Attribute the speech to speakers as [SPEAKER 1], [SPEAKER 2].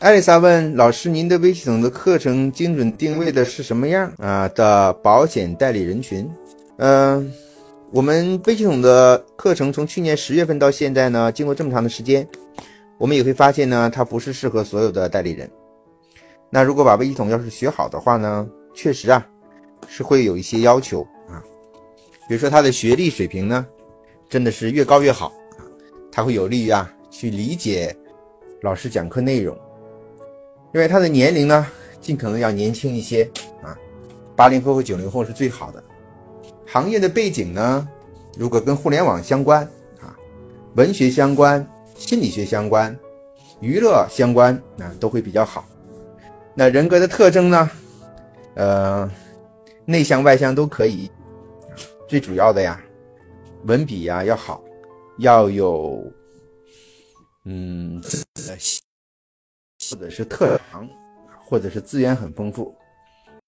[SPEAKER 1] 艾丽莎问老师：“您的微系统的课程精准定位的是什么样啊的保险代理人群？”嗯，我们微系统的课程从去年十月份到现在呢，经过这么长的时间，我们也会发现呢，它不是适合所有的代理人。那如果把微系统要是学好的话呢，确实啊，是会有一些要求啊，比如说他的学历水平呢，真的是越高越好，它会有利于啊去理解老师讲课内容。因为他的年龄呢，尽可能要年轻一些啊，八零后和九零后是最好的。行业的背景呢，如果跟互联网相关啊，文学相关、心理学相关、娱乐相关啊，都会比较好。那人格的特征呢，呃，内向外向都可以。最主要的呀，文笔呀要好，要有嗯。或者是特长，或者是资源很丰富。